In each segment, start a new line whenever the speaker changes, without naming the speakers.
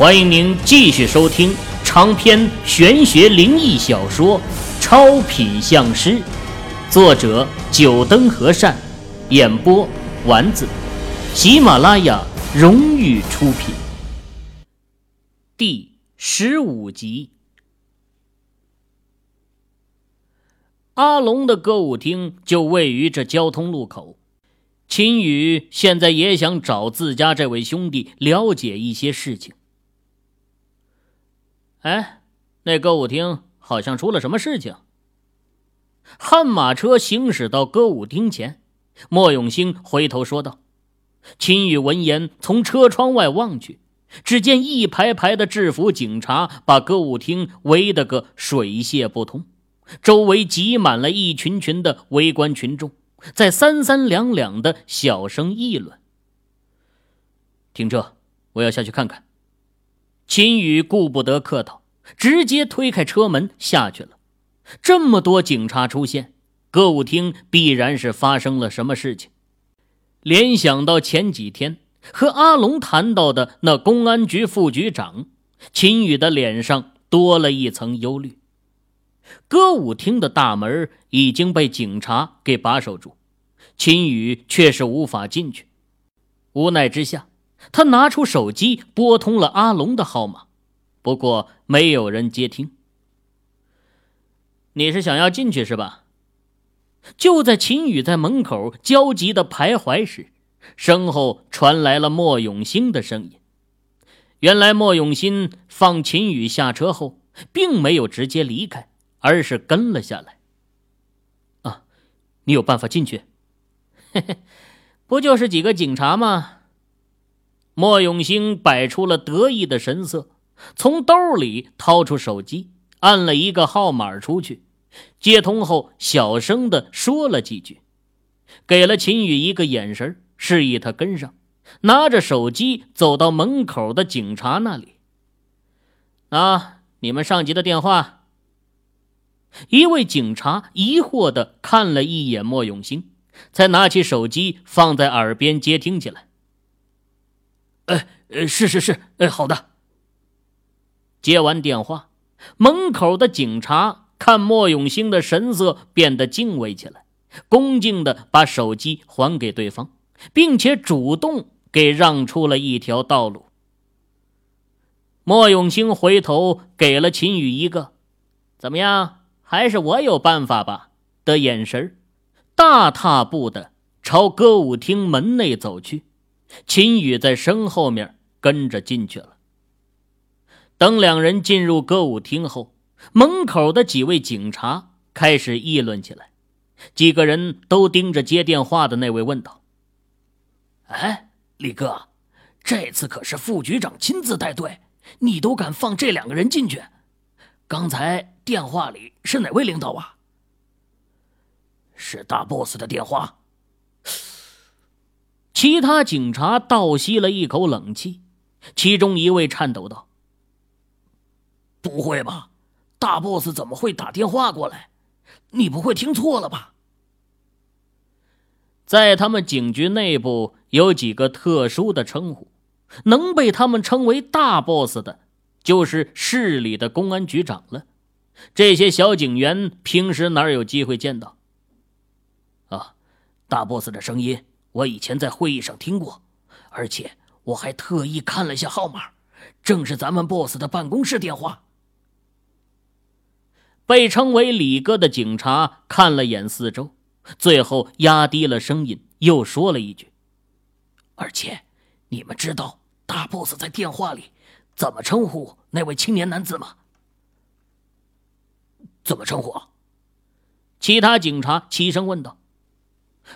欢迎您继续收听长篇玄学灵异小说《超品相师》，作者：九灯和善，演播：丸子，喜马拉雅荣誉出品。第十五集，阿龙的歌舞厅就位于这交通路口。秦宇现在也想找自家这位兄弟了解一些事情。哎，那歌舞厅好像出了什么事情。悍马车行驶到歌舞厅前，莫永兴回头说道：“秦宇闻言，从车窗外望去，只见一排排的制服警察把歌舞厅围得个水泄不通，周围挤满了一群群的围观群众，在三三两两的小声议论。停车，我要下去看看。”秦宇顾不得客套，直接推开车门下去了。这么多警察出现，歌舞厅必然是发生了什么事情。联想到前几天和阿龙谈到的那公安局副局长，秦宇的脸上多了一层忧虑。歌舞厅的大门已经被警察给把守住，秦宇却是无法进去。无奈之下。他拿出手机拨通了阿龙的号码，不过没有人接听。你是想要进去是吧？就在秦宇在门口焦急的徘徊时，身后传来了莫永兴的声音。原来莫永兴放秦宇下车后，并没有直接离开，而是跟了下来。啊，你有办法进去？嘿嘿，不就是几个警察吗？莫永兴摆出了得意的神色，从兜里掏出手机，按了一个号码出去，接通后小声的说了几句，给了秦宇一个眼神，示意他跟上，拿着手机走到门口的警察那里。啊，你们上级的电话。一位警察疑惑的看了一眼莫永兴，才拿起手机放在耳边接听起来。
哎，是是是，哎，好的。
接完电话，门口的警察看莫永兴的神色变得敬畏起来，恭敬的把手机还给对方，并且主动给让出了一条道路。莫永兴回头给了秦宇一个“怎么样，还是我有办法吧”的眼神，大踏步的朝歌舞厅门内走去。秦宇在身后面跟着进去了。等两人进入歌舞厅后，门口的几位警察开始议论起来。几个人都盯着接电话的那位，问道：“
哎，李哥，这次可是副局长亲自带队，你都敢放这两个人进去？刚才电话里是哪位领导啊？是大 boss 的电话。”
其他警察倒吸了一口冷气，其中一位颤抖道：“
不会吧，大 boss 怎么会打电话过来？你不会听错了吧？”
在他们警局内部有几个特殊的称呼，能被他们称为大 boss 的，就是市里的公安局长了。这些小警员平时哪有机会见到？
啊，大 boss 的声音。我以前在会议上听过，而且我还特意看了下号码，正是咱们 boss 的办公室电话。
被称为李哥的警察看了眼四周，最后压低了声音，又说了一句：“
而且，你们知道大 boss 在电话里怎么称呼那位青年男子吗？”“怎么称呼？”
其他警察齐声问道。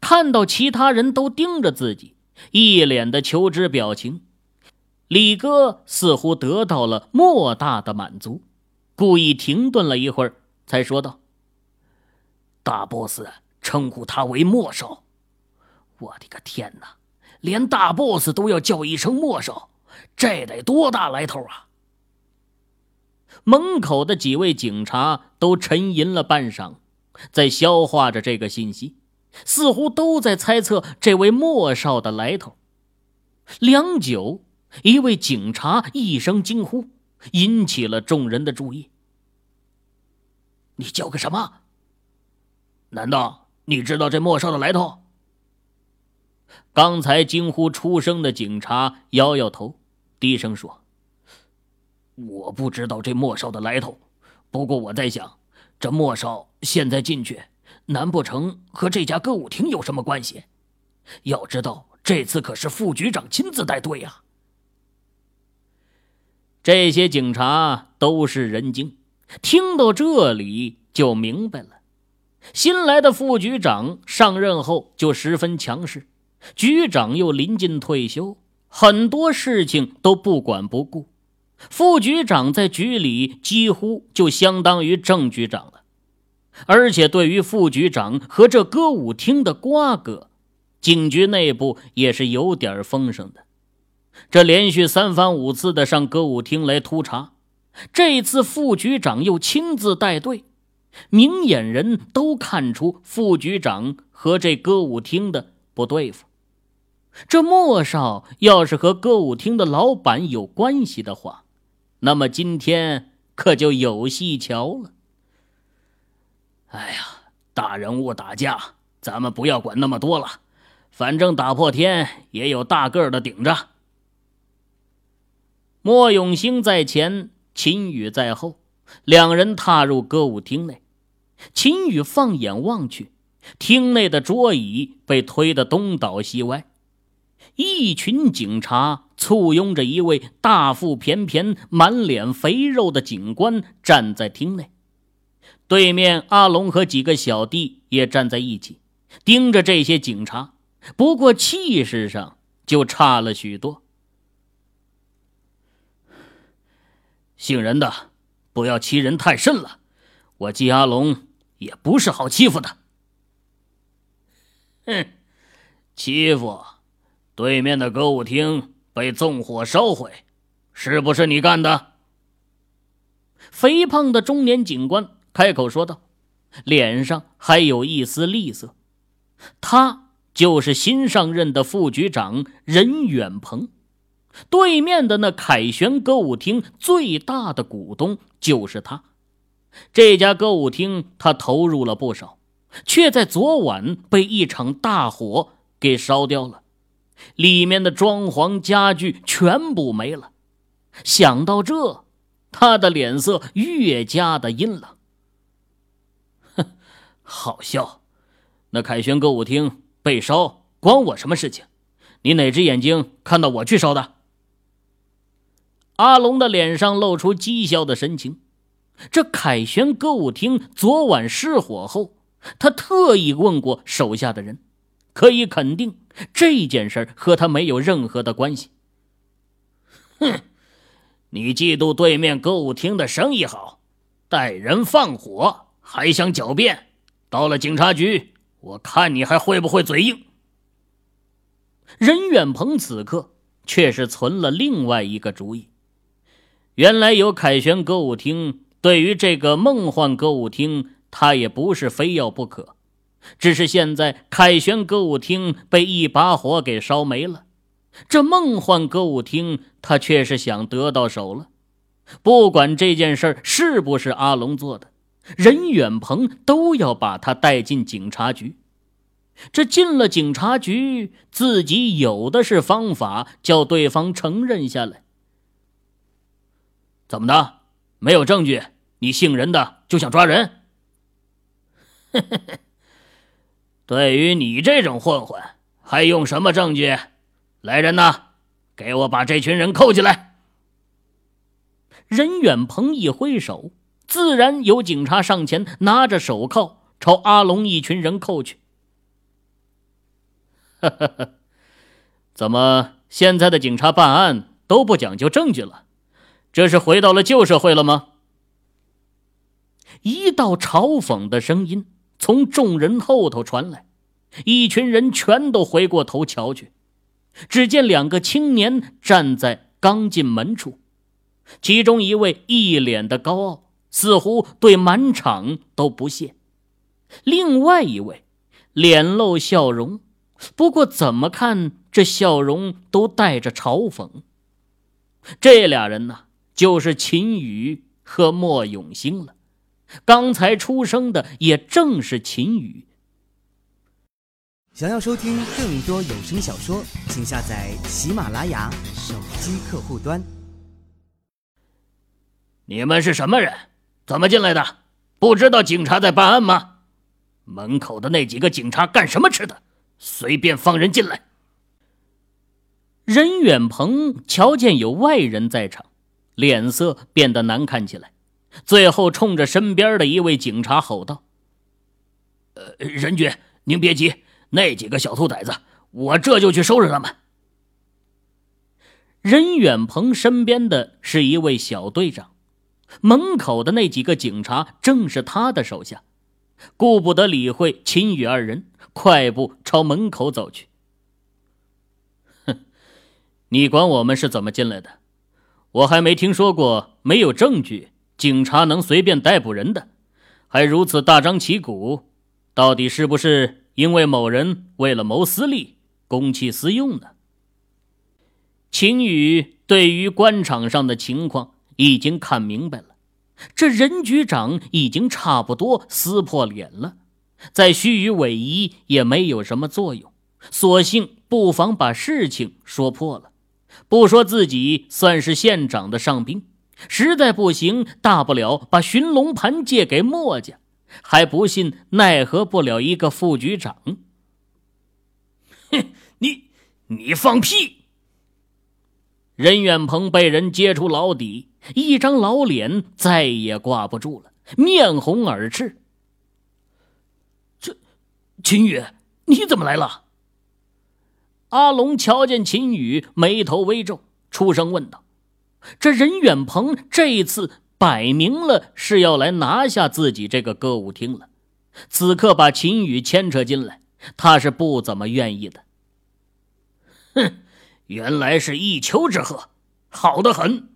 看到其他人都盯着自己，一脸的求知表情，李哥似乎得到了莫大的满足，故意停顿了一会儿，才说道：“
大 boss 称呼他为莫少。我的个天哪，连大 boss 都要叫一声莫少，这得多大来头啊！”
门口的几位警察都沉吟了半晌，在消化着这个信息。似乎都在猜测这位莫少的来头。良久，一位警察一声惊呼，引起了众人的注意。
你叫个什么？难道你知道这莫少的来头？
刚才惊呼出声的警察摇摇头，低声说：“
我不知道这莫少的来头。不过我在想，这莫少现在进去，难不成和这家歌舞厅有什么关系？要知道，这次可是副局长亲自带队呀。”
这些警察都是人精，听到这里就明白了。新来的副局长上任后就十分强势。局长又临近退休，很多事情都不管不顾。副局长在局里几乎就相当于正局长了，而且对于副局长和这歌舞厅的瓜葛，警局内部也是有点风声的。这连续三番五次的上歌舞厅来突查，这次副局长又亲自带队，明眼人都看出副局长和这歌舞厅的不对付。这莫少要是和歌舞厅的老板有关系的话，那么今天可就有戏瞧了。
哎呀，大人物打架，咱们不要管那么多了，反正打破天也有大个儿的顶着。
莫永兴在前，秦宇在后，两人踏入歌舞厅内。秦宇放眼望去，厅内的桌椅被推得东倒西歪。一群警察簇拥着一位大腹便便、满脸肥肉的警官站在厅内，对面阿龙和几个小弟也站在一起，盯着这些警察。不过气势上就差了许多。
姓任的，不要欺人太甚了。我季阿龙也不是好欺负的。
哼，欺负。对面的歌舞厅被纵火烧毁，是不是你干的？肥胖的中年警官开口说道，脸上还有一丝厉色。他就是新上任的副局长任远鹏，对面的那凯旋歌舞厅最大的股东就是他。这家歌舞厅他投入了不少，却在昨晚被一场大火给烧掉了。里面的装潢家具全部没了，想到这，他的脸色越加的阴冷。好笑，那凯旋歌舞厅被烧，关我什么事情？你哪只眼睛看到我去烧的？阿龙的脸上露出讥笑的神情。这凯旋歌舞厅昨晚失火后，他特意问过手下的人，可以肯定。这件事和他没有任何的关系。哼，你嫉妒对面歌舞厅的生意好，带人放火，还想狡辩？到了警察局，我看你还会不会嘴硬？任远鹏此刻却是存了另外一个主意。原来有凯旋歌舞厅，对于这个梦幻歌舞厅，他也不是非要不可。只是现在凯旋歌舞厅被一把火给烧没了，这梦幻歌舞厅他却是想得到手了。不管这件事是不是阿龙做的，任远鹏都要把他带进警察局。这进了警察局，自己有的是方法叫对方承认下来。怎么的？没有证据，你姓任的就想抓人？对于你这种混混，还用什么证据？来人呐，给我把这群人扣起来！任远鹏一挥手，自然有警察上前，拿着手铐朝阿龙一群人扣去。怎么现在的警察办案都不讲究证据了？这是回到了旧社会了吗？一道嘲讽的声音。从众人后头传来，一群人全都回过头瞧去，只见两个青年站在刚进门处，其中一位一脸的高傲，似乎对满场都不屑；另外一位脸露笑容，不过怎么看这笑容都带着嘲讽。这俩人呢，就是秦宇和莫永兴了。刚才出生的也正是秦宇。
想要收听更多有声小说，请下载喜马拉雅手机客户端。
你们是什么人？怎么进来的？不知道警察在办案吗？门口的那几个警察干什么吃的？随便放人进来。
任远鹏瞧见有外人在场，脸色变得难看起来，最后冲着身边的一位警察吼道：“
呃，任局，您别急，那几个小兔崽子，我这就去收拾他们。”
任远鹏身边的是一位小队长，门口的那几个警察正是他的手下，顾不得理会秦宇二人，快步朝门口走去。哼你管我们是怎么进来的？我还没听说过没有证据，警察能随便逮捕人的，还如此大张旗鼓，到底是不是因为某人为了谋私利，公器私用呢？秦宇对于官场上的情况已经看明白了，这任局长已经差不多撕破脸了，再虚与委蛇也没有什么作用，索性不妨把事情说破了。不说自己算是县长的上宾，实在不行，大不了把寻龙盘借给墨家，还不信奈何不了一个副局长。
哼，你你放屁！
任远鹏被人揭出老底，一张老脸再也挂不住了，面红耳赤。
这秦宇，你怎么来了？
阿龙瞧见秦宇，眉头微皱，出声问道：“这任远鹏这次摆明了是要来拿下自己这个歌舞厅了，此刻把秦宇牵扯进来，他是不怎么愿意的。”
哼，原来是一丘之貉，好的很。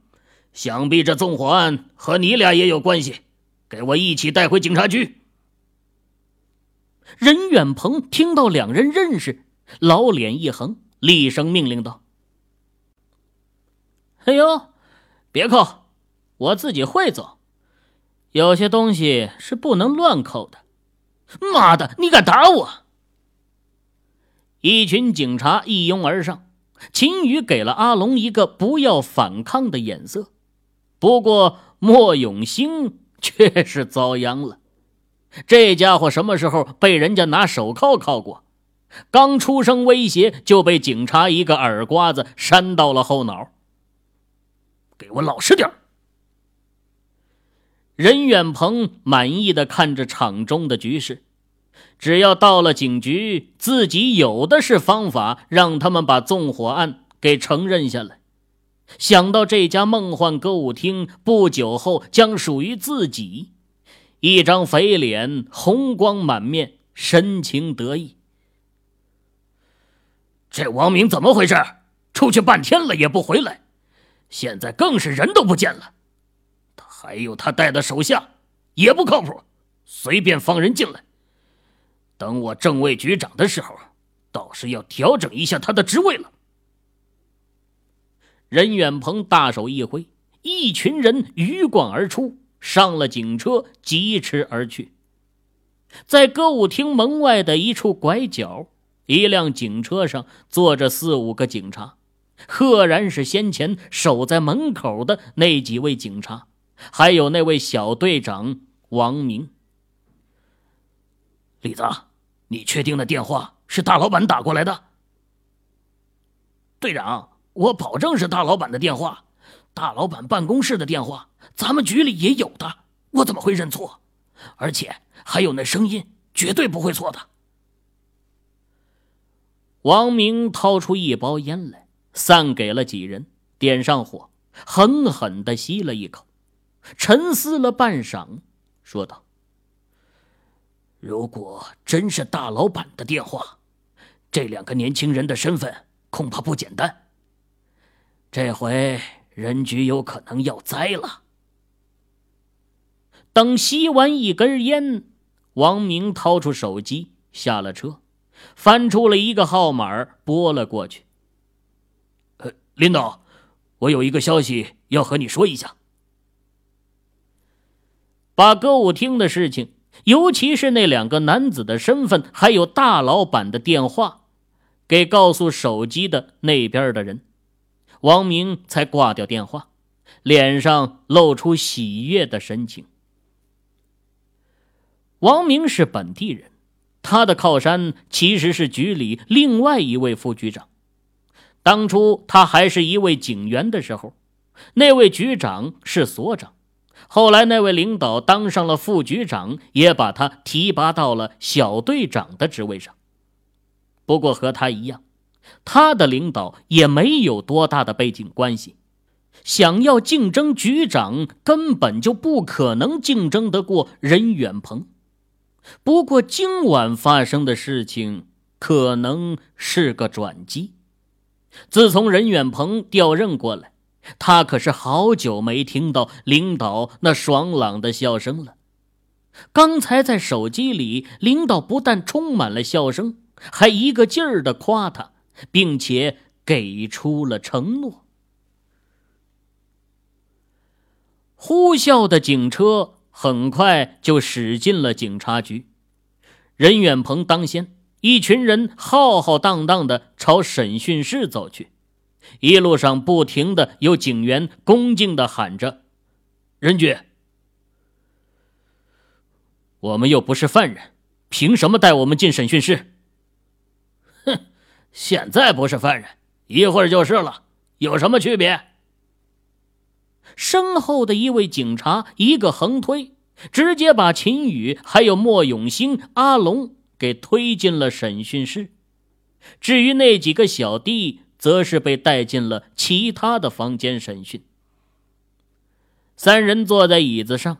想必这纵火案和你俩也有关系，给我一起带回警察局。
任远鹏听到两人认识。老脸一横，厉声命令道：“哎呦，别扣，我自己会走。有些东西是不能乱扣的。”
妈的，你敢打我！
一群警察一拥而上，秦宇给了阿龙一个不要反抗的眼色。不过莫永兴却是遭殃了，这家伙什么时候被人家拿手铐铐过？刚出声威胁，就被警察一个耳刮子扇到了后脑。
给我老实点
任远鹏满意的看着场中的局势，只要到了警局，自己有的是方法让他们把纵火案给承认下来。想到这家梦幻歌舞厅不久后将属于自己，一张肥脸红光满面，神情得意。
这王明怎么回事？出去半天了也不回来，现在更是人都不见了。他还有他带的手下也不靠谱，随便放人进来。等我正位局长的时候，倒是要调整一下他的职位了。
任远鹏大手一挥，一群人鱼贯而出，上了警车，疾驰而去。在歌舞厅门外的一处拐角。一辆警车上坐着四五个警察，赫然是先前守在门口的那几位警察，还有那位小队长王明。
李子，你确定那电话是大老板打过来的？队长，我保证是大老板的电话，大老板办公室的电话，咱们局里也有的，我怎么会认错？而且还有那声音，绝对不会错的。
王明掏出一包烟来，散给了几人，点上火，狠狠的吸了一口，沉思了半晌，说道：“
如果真是大老板的电话，这两个年轻人的身份恐怕不简单。这回任局有可能要栽了。”
等吸完一根烟，王明掏出手机，下了车。翻出了一个号码，拨了过去。
呃，领导，我有一个消息要和你说一下。
把歌舞厅的事情，尤其是那两个男子的身份，还有大老板的电话，给告诉手机的那边的人，王明才挂掉电话，脸上露出喜悦的神情。王明是本地人，他的靠山其实是局里另外一位副局长。当初他还是一位警员的时候，那位局长是所长。后来那位领导当上了副局长，也把他提拔到了小队长的职位上。不过和他一样，他的领导也没有多大的背景关系，想要竞争局长，根本就不可能竞争得过任远鹏。不过今晚发生的事情可能是个转机。自从任远鹏调任过来，他可是好久没听到领导那爽朗的笑声了。刚才在手机里，领导不但充满了笑声，还一个劲儿的夸他，并且给出了承诺。呼啸的警车很快就驶进了警察局，任远鹏当先。一群人浩浩荡荡的朝审讯室走去，一路上不停的有警员恭敬的喊着：“任局，我们又不是犯人，凭什么带我们进审讯室？”“
哼，现在不是犯人，一会儿就是了，有什么区别？”
身后的一位警察一个横推，直接把秦宇还有莫永兴、阿龙。给推进了审讯室，至于那几个小弟，则是被带进了其他的房间审讯。三人坐在椅子上，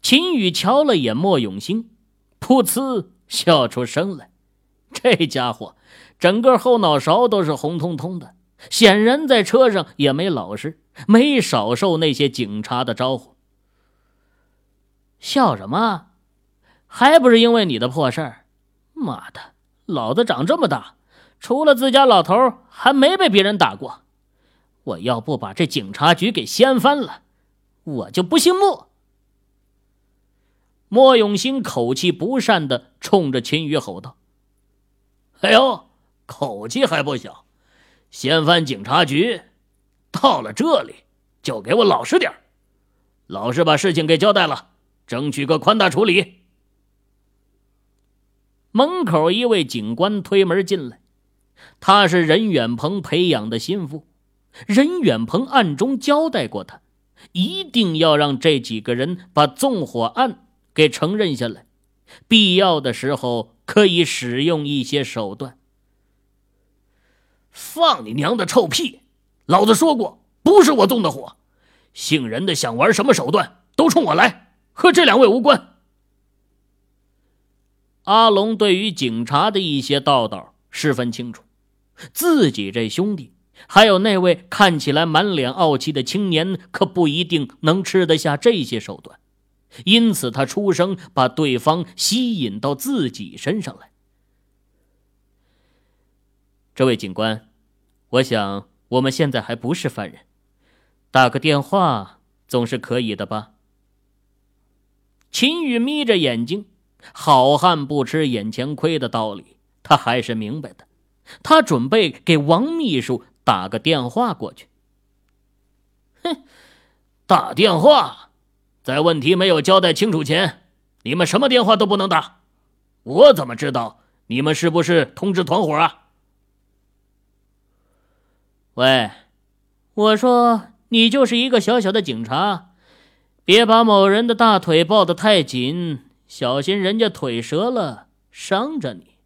秦宇瞧了眼莫永兴，噗呲笑出声来。这家伙整个后脑勺都是红彤彤的，显然在车上也没老实，没少受那些警察的招呼。笑什么？还不是因为你的破事儿？妈的，老子长这么大，除了自家老头，还没被别人打过。我要不把这警察局给掀翻了，我就不姓莫。莫永兴口气不善的冲着秦宇吼道：“
哎呦，口气还不小！掀翻警察局，到了这里就给我老实点老实把事情给交代了，争取个宽大处理。”
门口一位警官推门进来，他是任远鹏培养的心腹。任远鹏暗中交代过他，一定要让这几个人把纵火案给承认下来，必要的时候可以使用一些手段。
放你娘的臭屁！老子说过，不是我纵的火，姓任的想玩什么手段都冲我来，和这两位无关。
阿龙对于警察的一些道道十分清楚，自己这兄弟，还有那位看起来满脸傲气的青年，可不一定能吃得下这些手段，因此他出声把对方吸引到自己身上来。这位警官，我想我们现在还不是犯人，打个电话总是可以的吧？秦宇眯着眼睛。好汉不吃眼前亏的道理，他还是明白的。他准备给王秘书打个电话过去。
哼，打电话，在问题没有交代清楚前，你们什么电话都不能打。我怎么知道你们是不是通知团伙啊？
喂，我说你就是一个小小的警察，别把某人的大腿抱得太紧。小心人家腿折了，伤着你。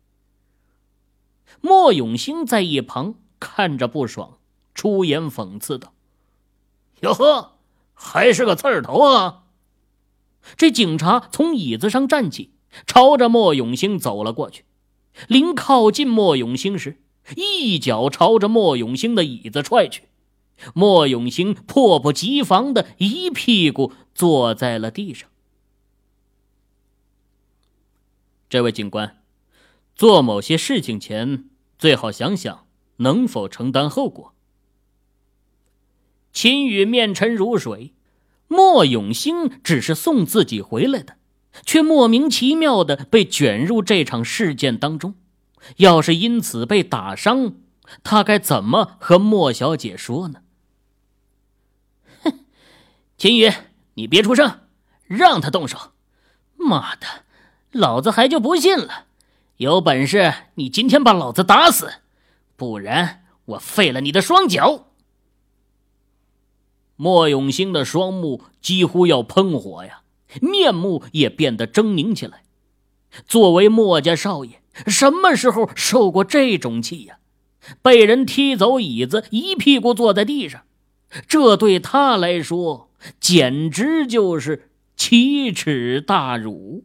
莫永兴在一旁看着不爽，出言讽刺道：“
哟呵，还是个刺儿头啊！”
这警察从椅子上站起，朝着莫永兴走了过去。临靠近莫永兴时，一脚朝着莫永兴的椅子踹去。莫永兴迫不及防的一屁股坐在了地上。这位警官，做某些事情前最好想想能否承担后果。秦羽面沉如水，莫永兴只是送自己回来的，却莫名其妙的被卷入这场事件当中。要是因此被打伤，他该怎么和莫小姐说呢？
哼，秦羽，你别出声，让他动手。
妈的，老子还就不信了！有本事你今天把老子打死，不然我废了你的双脚！莫永兴的双目几乎要喷火呀，面目也变得狰狞起来。作为莫家少爷，什么时候受过这种气呀？被人踢走椅子，一屁股坐在地上，这对他来说简直就是奇耻大辱。